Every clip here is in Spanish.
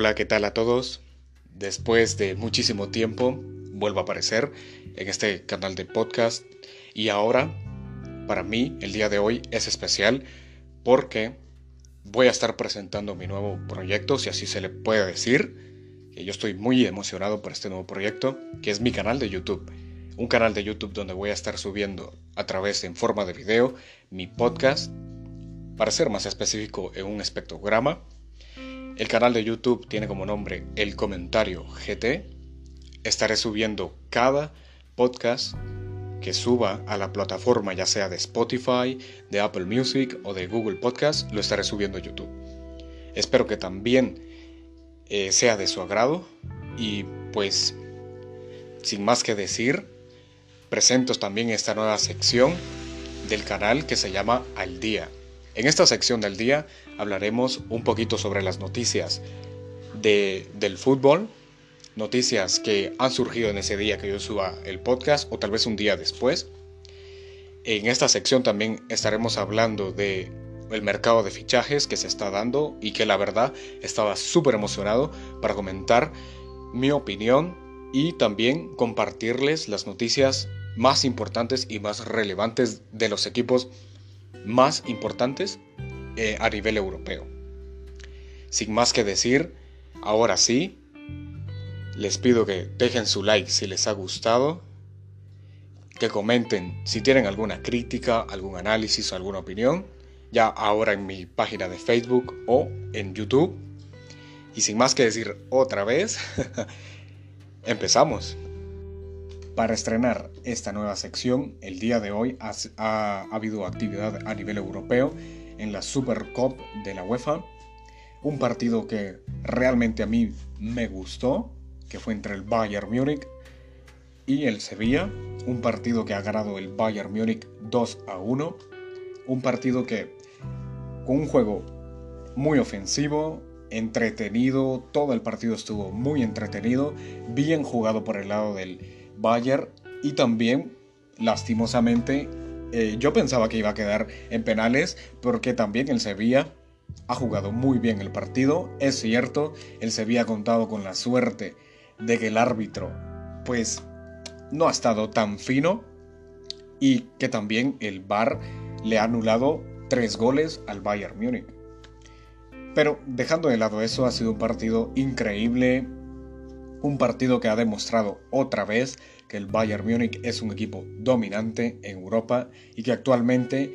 Hola, ¿qué tal a todos? Después de muchísimo tiempo vuelvo a aparecer en este canal de podcast y ahora para mí el día de hoy es especial porque voy a estar presentando mi nuevo proyecto, si así se le puede decir, que yo estoy muy emocionado por este nuevo proyecto, que es mi canal de YouTube. Un canal de YouTube donde voy a estar subiendo a través en forma de video mi podcast, para ser más específico en un espectrograma el canal de YouTube tiene como nombre El Comentario GT. Estaré subiendo cada podcast que suba a la plataforma ya sea de Spotify, de Apple Music o de Google Podcast, lo estaré subiendo a YouTube. Espero que también eh, sea de su agrado y pues sin más que decir, presento también esta nueva sección del canal que se llama Al Día. En esta sección del día hablaremos un poquito sobre las noticias de, del fútbol, noticias que han surgido en ese día que yo suba el podcast o tal vez un día después. En esta sección también estaremos hablando de el mercado de fichajes que se está dando y que la verdad estaba súper emocionado para comentar mi opinión y también compartirles las noticias más importantes y más relevantes de los equipos más importantes eh, a nivel europeo. Sin más que decir, ahora sí, les pido que dejen su like si les ha gustado, que comenten si tienen alguna crítica, algún análisis o alguna opinión, ya ahora en mi página de Facebook o en YouTube. Y sin más que decir otra vez, empezamos. Para estrenar esta nueva sección, el día de hoy ha, habido actividad a nivel europeo en la Super Cup de la UEFA. Un partido que realmente a mí me gustó, que fue entre el Bayern Múnich y el Sevilla. Un partido que ha ganado el Bayern Múnich 2 a 1. Un partido que con un juego muy ofensivo, entretenido, todo el partido estuvo muy entretenido, bien jugado por el lado del Bayern y también, lastimosamente, eh, yo pensaba que iba a quedar en penales porque también el Sevilla ha jugado muy bien el partido. Es cierto, el Sevilla ha contado con la suerte de que el árbitro pues no ha estado tan fino y que también el VAR le ha anulado tres goles al Bayern Múnich. Pero dejando de lado eso, ha sido un partido increíble, un partido que ha demostrado otra vez que el Bayern Múnich es un equipo dominante en Europa y que actualmente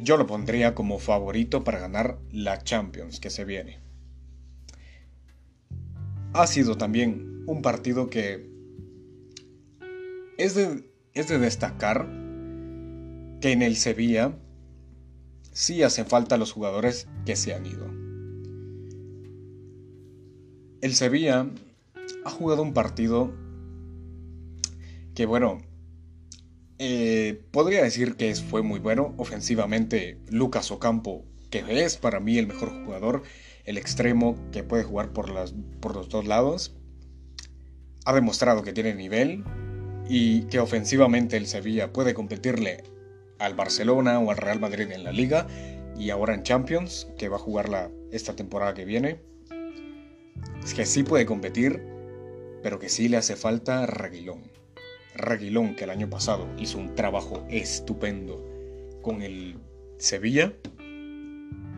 yo lo pondría como favorito para ganar la Champions que se viene. Ha sido también un partido que es de, es de destacar que en el Sevilla sí hacen falta los jugadores que se han ido. El Sevilla ha jugado un partido que bueno, eh, podría decir que fue muy bueno. Ofensivamente, Lucas Ocampo, que es para mí el mejor jugador, el extremo que puede jugar por, las, por los dos lados, ha demostrado que tiene nivel y que ofensivamente el Sevilla puede competirle al Barcelona o al Real Madrid en la liga y ahora en Champions, que va a jugar esta temporada que viene. Es que sí puede competir pero que sí le hace falta Reguilón. Reguilón, que el año pasado hizo un trabajo estupendo con el Sevilla.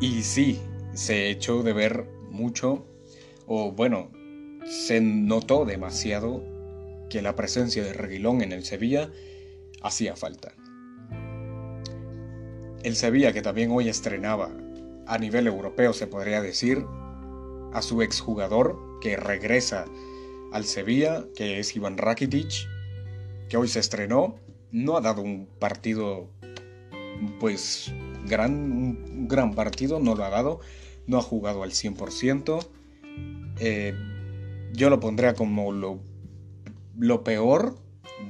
Y sí, se echó de ver mucho, o bueno, se notó demasiado que la presencia de Reguilón en el Sevilla hacía falta. El Sevilla que también hoy estrenaba a nivel europeo, se podría decir, a su exjugador que regresa al Sevilla, que es Iván Rakitic, que hoy se estrenó. No ha dado un partido, pues, gran, un gran partido, no lo ha dado. No ha jugado al 100%. Eh, yo lo pondría como lo, lo peor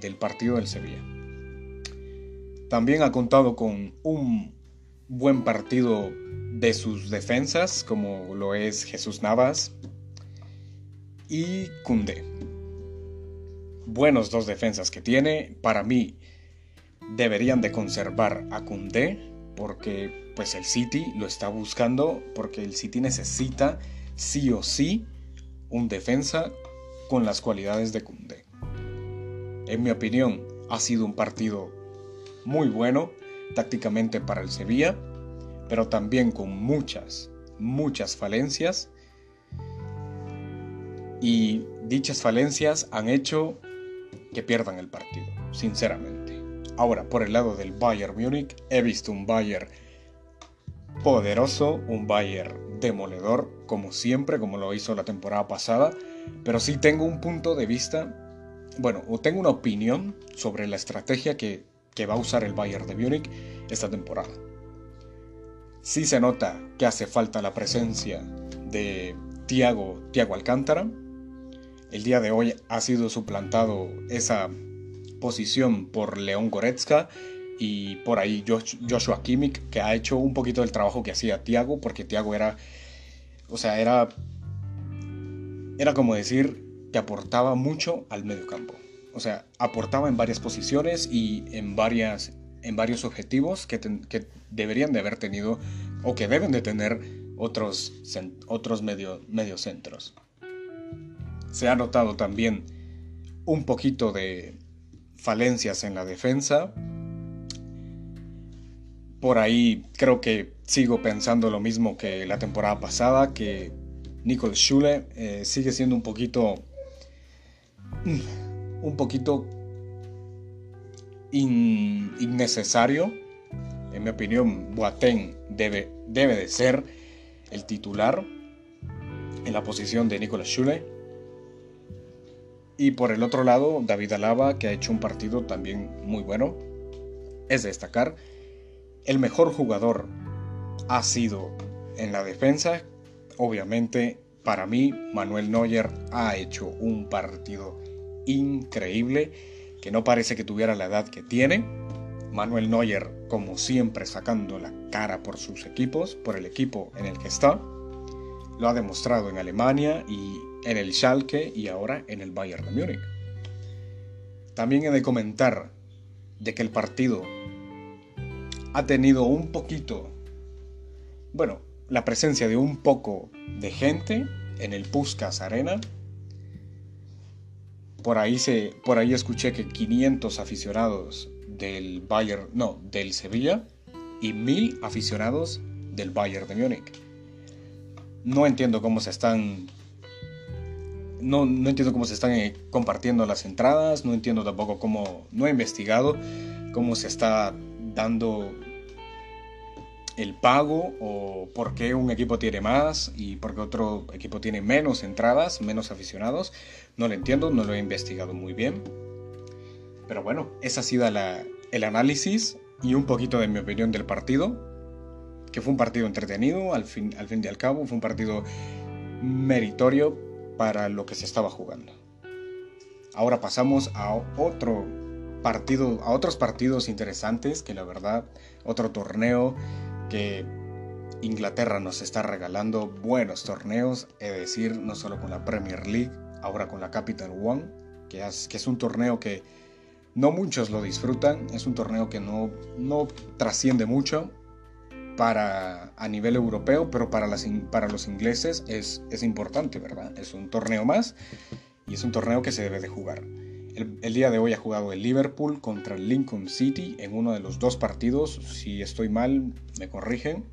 del partido del Sevilla. También ha contado con un buen partido de sus defensas, como lo es Jesús Navas, y Kunde. Buenos dos defensas que tiene. Para mí deberían de conservar a Kunde porque pues el City lo está buscando porque el City necesita sí o sí un defensa con las cualidades de Kunde. En mi opinión, ha sido un partido muy bueno tácticamente para el Sevilla, pero también con muchas, muchas falencias. Y dichas falencias han hecho que pierdan el partido, sinceramente. Ahora, por el lado del Bayern Múnich, he visto un Bayern poderoso, un Bayern demoledor, como siempre, como lo hizo la temporada pasada, pero sí tengo un punto de vista, bueno, o tengo una opinión sobre la estrategia que, que va a usar el Bayern de Múnich esta temporada. Sí se nota que hace falta la presencia de Thiago, Thiago Alcántara. El día de hoy ha sido suplantado esa posición por León Goretzka y por ahí Joshua Kimmich, que ha hecho un poquito del trabajo que hacía Thiago, porque Thiago era, o sea, era, era como decir que aportaba mucho al mediocampo. O sea, aportaba en varias posiciones y en, varias, en varios objetivos que, que deberían de haber tenido o que deben de tener otros, otros medio, mediocentros. Se ha notado también un poquito de falencias en la defensa, por ahí creo que sigo pensando lo mismo que la temporada pasada, que Nicole Schule eh, sigue siendo un poquito... Mm, un poquito innecesario. En mi opinión, Boateng debe, debe de ser el titular en la posición de Nicolas Schule. Y por el otro lado, David Alaba, que ha hecho un partido también muy bueno. Es de destacar el mejor jugador ha sido en la defensa. Obviamente, para mí, Manuel Neuer ha hecho un partido increíble que no parece que tuviera la edad que tiene. Manuel Neuer, como siempre, sacando la cara por sus equipos, por el equipo en el que está. Lo ha demostrado en Alemania y en el Schalke y ahora en el Bayern de Múnich. También he de comentar de que el partido ha tenido un poquito, bueno, la presencia de un poco de gente en el Puskas Arena. Por ahí, se, por ahí escuché que 500 aficionados del Bayern, no, del Sevilla y 1000 aficionados del Bayern de Múnich. No entiendo cómo se están no, no, entiendo cómo se están eh, compartiendo las entradas, no entiendo tampoco cómo, no he investigado cómo se está dando el pago o por qué un equipo tiene más y por qué otro equipo tiene menos entradas, menos aficionados. No lo entiendo, no lo he investigado muy bien. Pero bueno, esa ha sido el análisis y un poquito de mi opinión del partido, que fue un partido entretenido, al fin, al fin y al cabo, fue un partido meritorio para lo que se estaba jugando. Ahora pasamos a otro partido, a otros partidos interesantes que la verdad, otro torneo que Inglaterra nos está regalando buenos torneos, es decir, no solo con la Premier League, ahora con la Capital One, que es, un torneo que no muchos lo disfrutan, es un torneo que no, no trasciende mucho para, a nivel europeo, pero para, las, para los ingleses es, es importante, ¿verdad? Es un torneo más y es un torneo que se debe de jugar. El, día de hoy ha jugado el Liverpool contra el Lincoln City en uno de los dos partidos. Si estoy mal, me corrigen.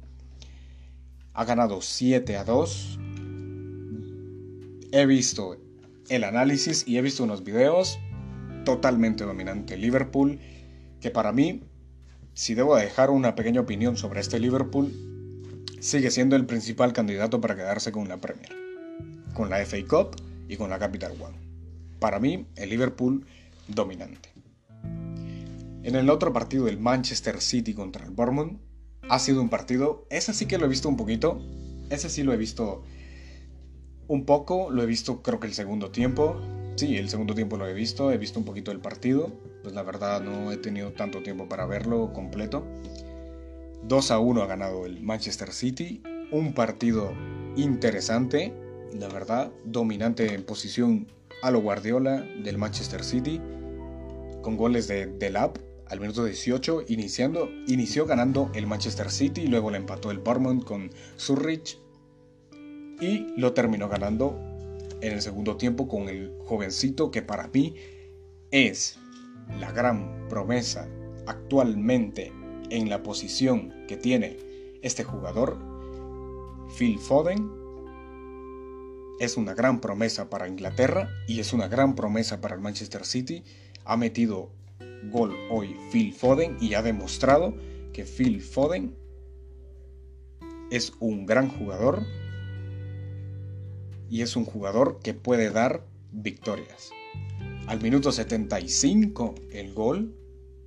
Ha ganado 7 a 2. He visto el análisis y he visto unos videos. Totalmente dominante Liverpool. Que para mí, si debo dejar una pequeña opinión sobre este Liverpool, sigue siendo el principal candidato para quedarse con la Premier. Con la FA Cup y con la Capital One para mí, el Liverpool dominante. En el otro partido, el Manchester City contra el Bournemouth, ha sido un partido, ese sí que lo he visto un poquito, ese sí lo he visto un poco, lo he visto creo que el segundo tiempo, sí, el segundo tiempo lo he visto, he visto un poquito del partido, pues la verdad no he tenido tanto tiempo para verlo completo. 2 a 1 ha ganado el Manchester City, un partido interesante, la verdad, dominante en posición a lo Guardiola del Manchester City con goles de Delap al minuto 18, iniciando, inició ganando el Manchester City y luego le empató el Bournemouth con Surrich. y lo terminó ganando en el segundo tiempo con el jovencito que para mí es la gran promesa actualmente en la posición que tiene este jugador, Phil Foden, es una gran promesa para Inglaterra y es una gran promesa para el Manchester City. Ha metido gol hoy Phil Foden y ha demostrado que Phil Foden es un gran jugador y es un jugador que puede dar victorias. Al minuto 75 el gol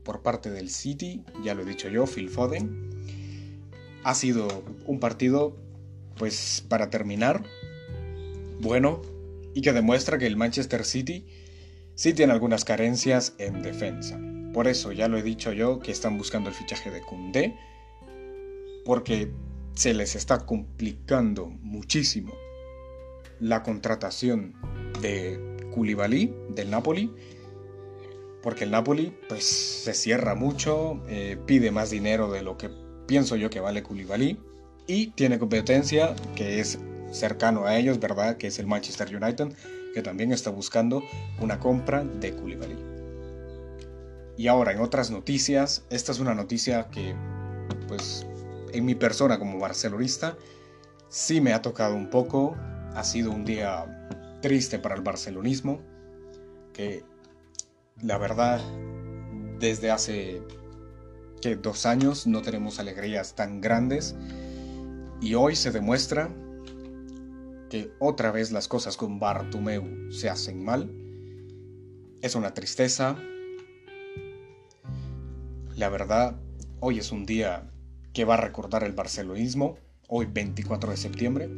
por parte del City, ya lo he dicho yo, Phil Foden. Ha sido un partido, pues para terminar, bueno y que demuestra que el Manchester City sí tiene algunas carencias en defensa. Por eso ya lo he dicho yo que están buscando el fichaje de Koundé, porque se les está complicando muchísimo la contratación de Koulibaly del Napoli, porque el Napoli pues se cierra mucho, eh, pide más dinero de lo que pienso yo que vale Koulibaly y tiene competencia que es cercano a ellos, ¿verdad? Que es el Manchester United, que también está buscando una compra de Koulibaly. Y ahora, en otras noticias, esta es una noticia que, pues, en mi persona como barcelonista, sí me ha tocado un poco. Ha sido un día triste para el barcelonismo, que la verdad, desde hace que dos años no tenemos alegrías tan grandes y hoy se demuestra que otra vez las cosas con Bartumeu se hacen mal. Es una tristeza. La verdad, hoy es un día que va a recordar el barcelonismo, hoy 24 de septiembre.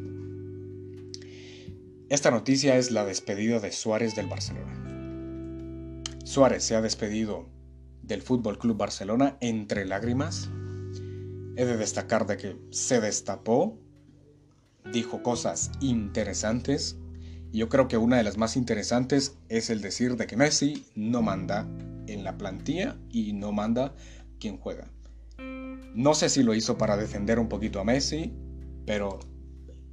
Esta noticia es la despedida de Suárez del Barcelona. Suárez se ha despedido del Fútbol Club Barcelona entre lágrimas. He de destacar de que se destapó dijo cosas interesantes. Yo creo que una de las más interesantes es el decir de que Messi no manda en la plantilla y no manda quien juega. No sé si lo hizo para defender un poquito a Messi, pero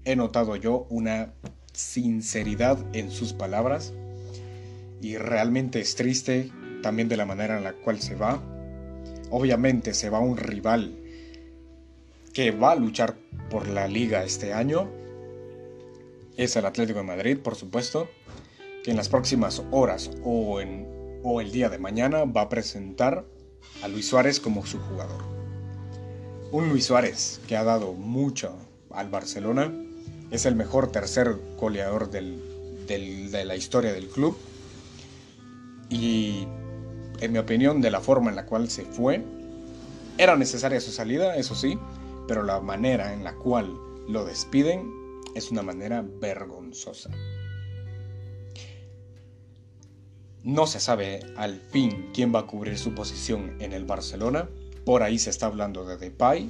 he notado yo una sinceridad en sus palabras y realmente es triste también de la manera en la cual se va. Obviamente se va un rival que va a luchar por la liga este año es el Atlético de Madrid, por supuesto, que en las próximas horas o, en, o el día de mañana va a presentar a Luis Suárez como su jugador. Un Luis Suárez que ha dado mucho al Barcelona, es el mejor tercer goleador de la historia del club y en mi opinión de la forma en la cual se fue, era necesaria su salida, eso sí, pero la manera en la cual lo despiden es una manera vergonzosa. No se sabe al fin quién va a cubrir su posición en el Barcelona. Por ahí se está hablando de Depay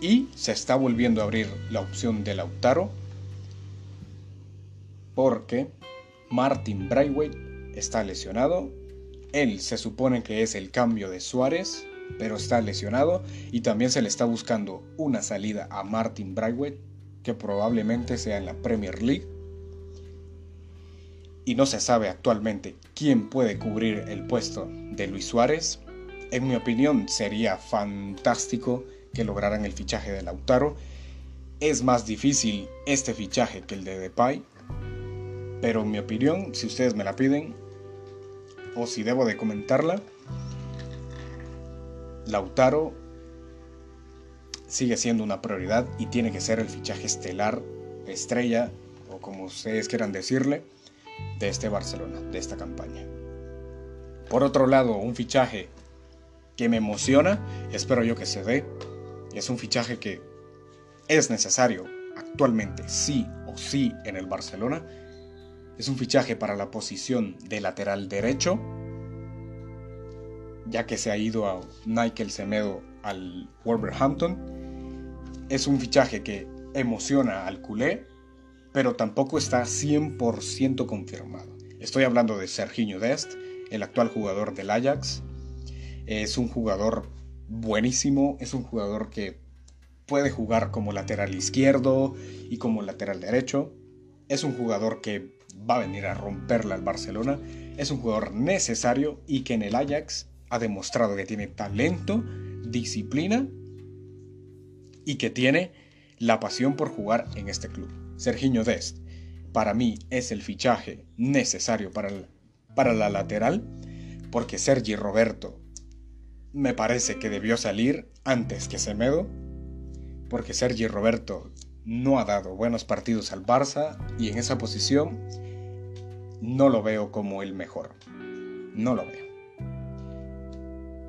y se está volviendo a abrir la opción de Lautaro porque Martin Braithwaite está lesionado. Él se supone que es el cambio de Suárez pero está lesionado y también se le está buscando una salida a Martin Braithwaite, que probablemente sea en la Premier League. Y no se sabe actualmente quién puede cubrir el puesto de Luis Suárez. En mi opinión sería fantástico que lograran el fichaje de Lautaro. Es más difícil este fichaje que el de Depay. Pero mi opinión, si ustedes me la piden, o si debo de comentarla, Lautaro sigue siendo una prioridad y tiene que ser el fichaje estelar, estrella, o como ustedes quieran decirle, de este Barcelona, de esta campaña. Por otro lado, un fichaje que me emociona, espero yo que se dé, es un fichaje que es necesario actualmente, sí o sí, en el Barcelona. Es un fichaje para la posición de lateral derecho ya que se ha ido a Nigel Semedo al Wolverhampton. Es un fichaje que emociona al culé, pero tampoco está 100% confirmado. Estoy hablando de Serginho Dest, el actual jugador del Ajax. Es un jugador buenísimo, es un jugador que puede jugar como lateral izquierdo y como lateral derecho. Es un jugador que va a venir a romperla al Barcelona. Es un jugador necesario y que en el Ajax ha demostrado que tiene talento, disciplina y que tiene la pasión por jugar en este club. Serginho Dest, para mí es el fichaje necesario para, para la lateral, porque Sergi Roberto me parece que debió salir antes que Semedo, porque Sergi Roberto no ha dado buenos partidos al Barça y en esa posición no lo veo como el mejor. No lo veo.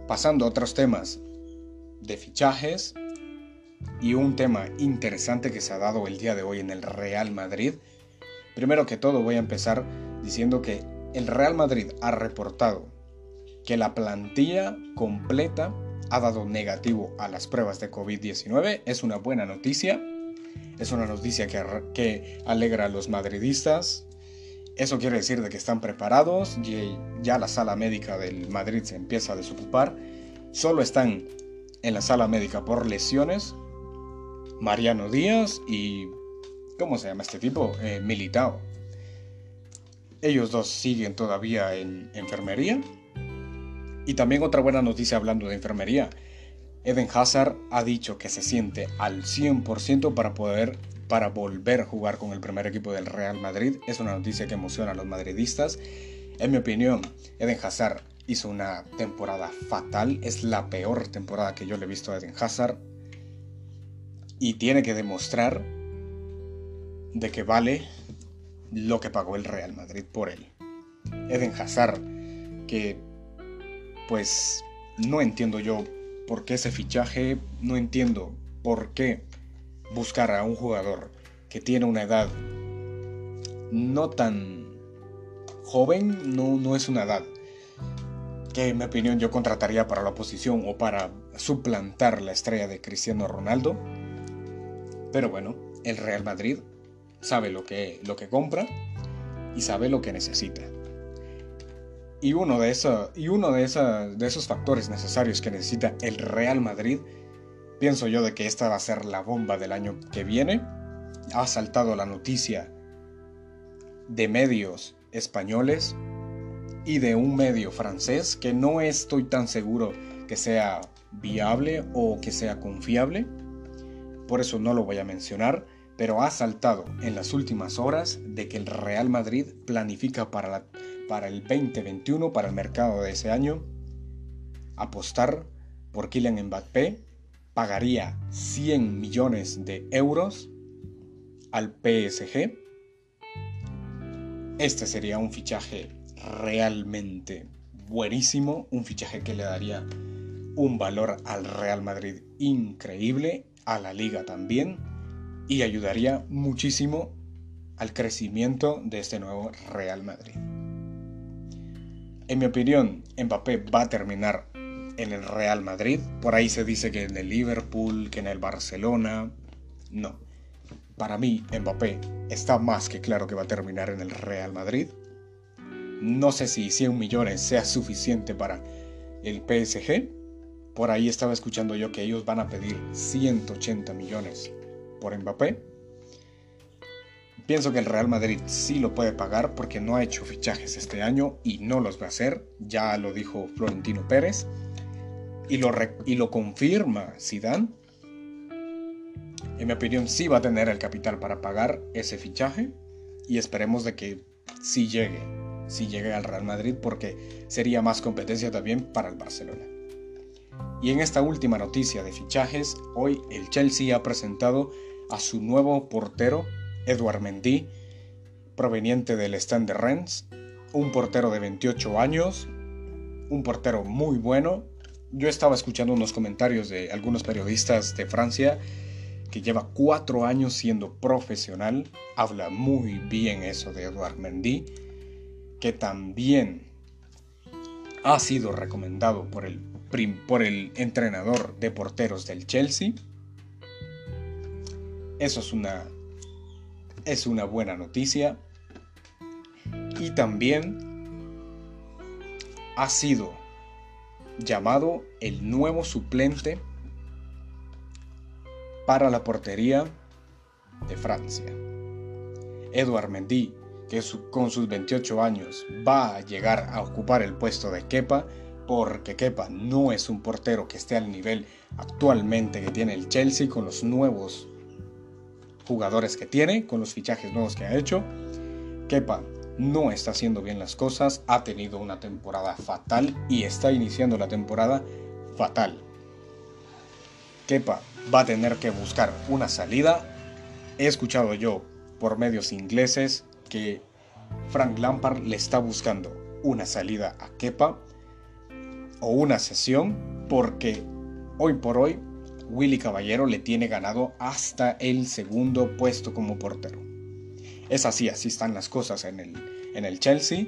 Pasando a otros temas de fichajes y un tema interesante que se ha dado el día de hoy en el Real Madrid. Primero que todo voy a empezar diciendo que el Real Madrid ha reportado que la plantilla completa ha dado negativo a las pruebas de COVID-19. Es una buena noticia. Es una noticia que, alegra a los madridistas. Eso quiere decir de que están preparados y ya la sala médica del Madrid se empieza a desocupar. Solo están en la sala médica por lesiones Mariano Díaz y... ¿Cómo se llama este tipo? Eh, Militao. Ellos dos siguen todavía en enfermería. Y también otra buena noticia hablando de enfermería. Eden Hazard ha dicho que se siente al 100% para poder para volver a jugar con el primer equipo del Real Madrid. Es una noticia que emociona a los madridistas. En mi opinión, Eden Hazard hizo una temporada fatal. Es la peor temporada que yo le he visto a Eden Hazard y tiene que demostrar de que vale lo que pagó el Real Madrid por él. Eden Hazard, que pues no entiendo yo por qué ese fichaje, no entiendo por qué buscar a un jugador que tiene una edad no tan joven, no, no es una edad que en mi opinión yo contrataría para la oposición o para suplantar la estrella de Cristiano Ronaldo. Pero bueno, el Real Madrid sabe lo que, lo que compra y sabe lo que necesita. Y uno, de, y uno de, de esos factores necesarios que necesita el Real Madrid, pienso yo de que esta va a ser la bomba del año que viene. Ha saltado la noticia de medios españoles y de un medio francés que no estoy tan seguro que sea viable o que sea confiable por eso no lo voy a mencionar, pero ha saltado en las últimas horas de que el Real Madrid planifica para, para el 2021, para el mercado de ese año, apostar por Kylian Mbappé, pagaría 100 millones de euros al PSG. Este sería un fichaje realmente buenísimo, un fichaje que le daría un valor al Real Madrid increíble a la liga también y ayudaría muchísimo al crecimiento de este nuevo Real Madrid. En mi opinión, Mbappé va a terminar en el Real Madrid. Por ahí se dice que en el Liverpool, que en el Barcelona. No. Para mí, Mbappé está más que claro que va a terminar en el Real Madrid. No sé si 100 millones sea suficiente para el PSG, por ahí estaba escuchando yo que ellos van a pedir 180 millones por Mbappé. Pienso que el Real Madrid sí lo puede pagar porque no ha hecho fichajes este año y no los va a hacer. Ya lo dijo Florentino Pérez. Y lo, y lo confirma Zidane. En mi opinión sí va a tener el capital para pagar ese fichaje. Y esperemos de que sí llegue. Sí llegue al Real Madrid porque sería más competencia también para el Barcelona. Y en esta última noticia de fichajes, hoy el Chelsea ha presentado a su nuevo portero, Edouard Mendy, proveniente del Stand de Rennes, un portero de 28 años, un portero muy bueno. Yo estaba escuchando unos comentarios de algunos periodistas de Francia que lleva cuatro años siendo profesional, habla muy bien eso de Edouard Mendy, que también ha sido recomendado por el entrenador de porteros del Chelsea. Eso es una, es una buena noticia. Y también ha sido llamado el nuevo suplente para la portería de Francia. Edouard Mendy, que con sus 28 años va a llegar a ocupar el puesto de Kepa, porque Kepa no es un portero que esté al nivel actualmente que tiene el Chelsea con los nuevos jugadores que tiene, con los fichajes nuevos que ha hecho. Kepa no está haciendo bien las cosas, ha tenido una temporada fatal y está iniciando la temporada fatal. Kepa va a tener que buscar una salida. He escuchado yo por medios ingleses que Frank Lampard le está buscando una salida a Kepa o una sesión porque hoy por hoy Willy Caballero le tiene ganado hasta el segundo puesto como portero. Es así, así están las cosas en el, en el Chelsea.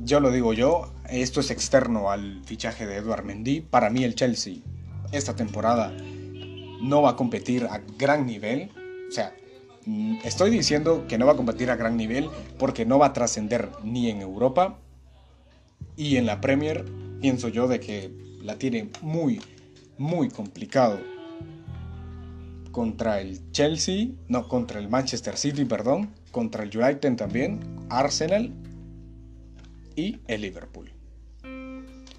Yo lo digo yo, esto es externo al fichaje de Eduard Mendy. Para mí el Chelsea esta temporada no va a competir a gran nivel. O sea, mm, estoy diciendo que no va a competir a gran nivel porque no va a trascender ni en Europa. Y en la Premier pienso yo de que la tiene muy, muy complicado contra el Chelsea, no, contra el Manchester City, perdón, contra el United también, Arsenal y el Liverpool.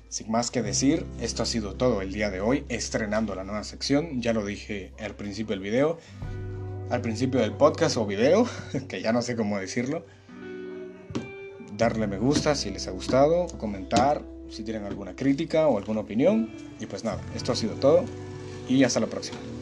Sin más que decir, esto ha sido todo el día de hoy, estrenando la nueva sección, ya lo dije al principio del video, al principio del podcast o video, que ya no sé cómo decirlo. Darle me gusta si les ha gustado, comentar si tienen alguna crítica o alguna opinión. Y pues nada, esto ha sido todo y hasta la próxima.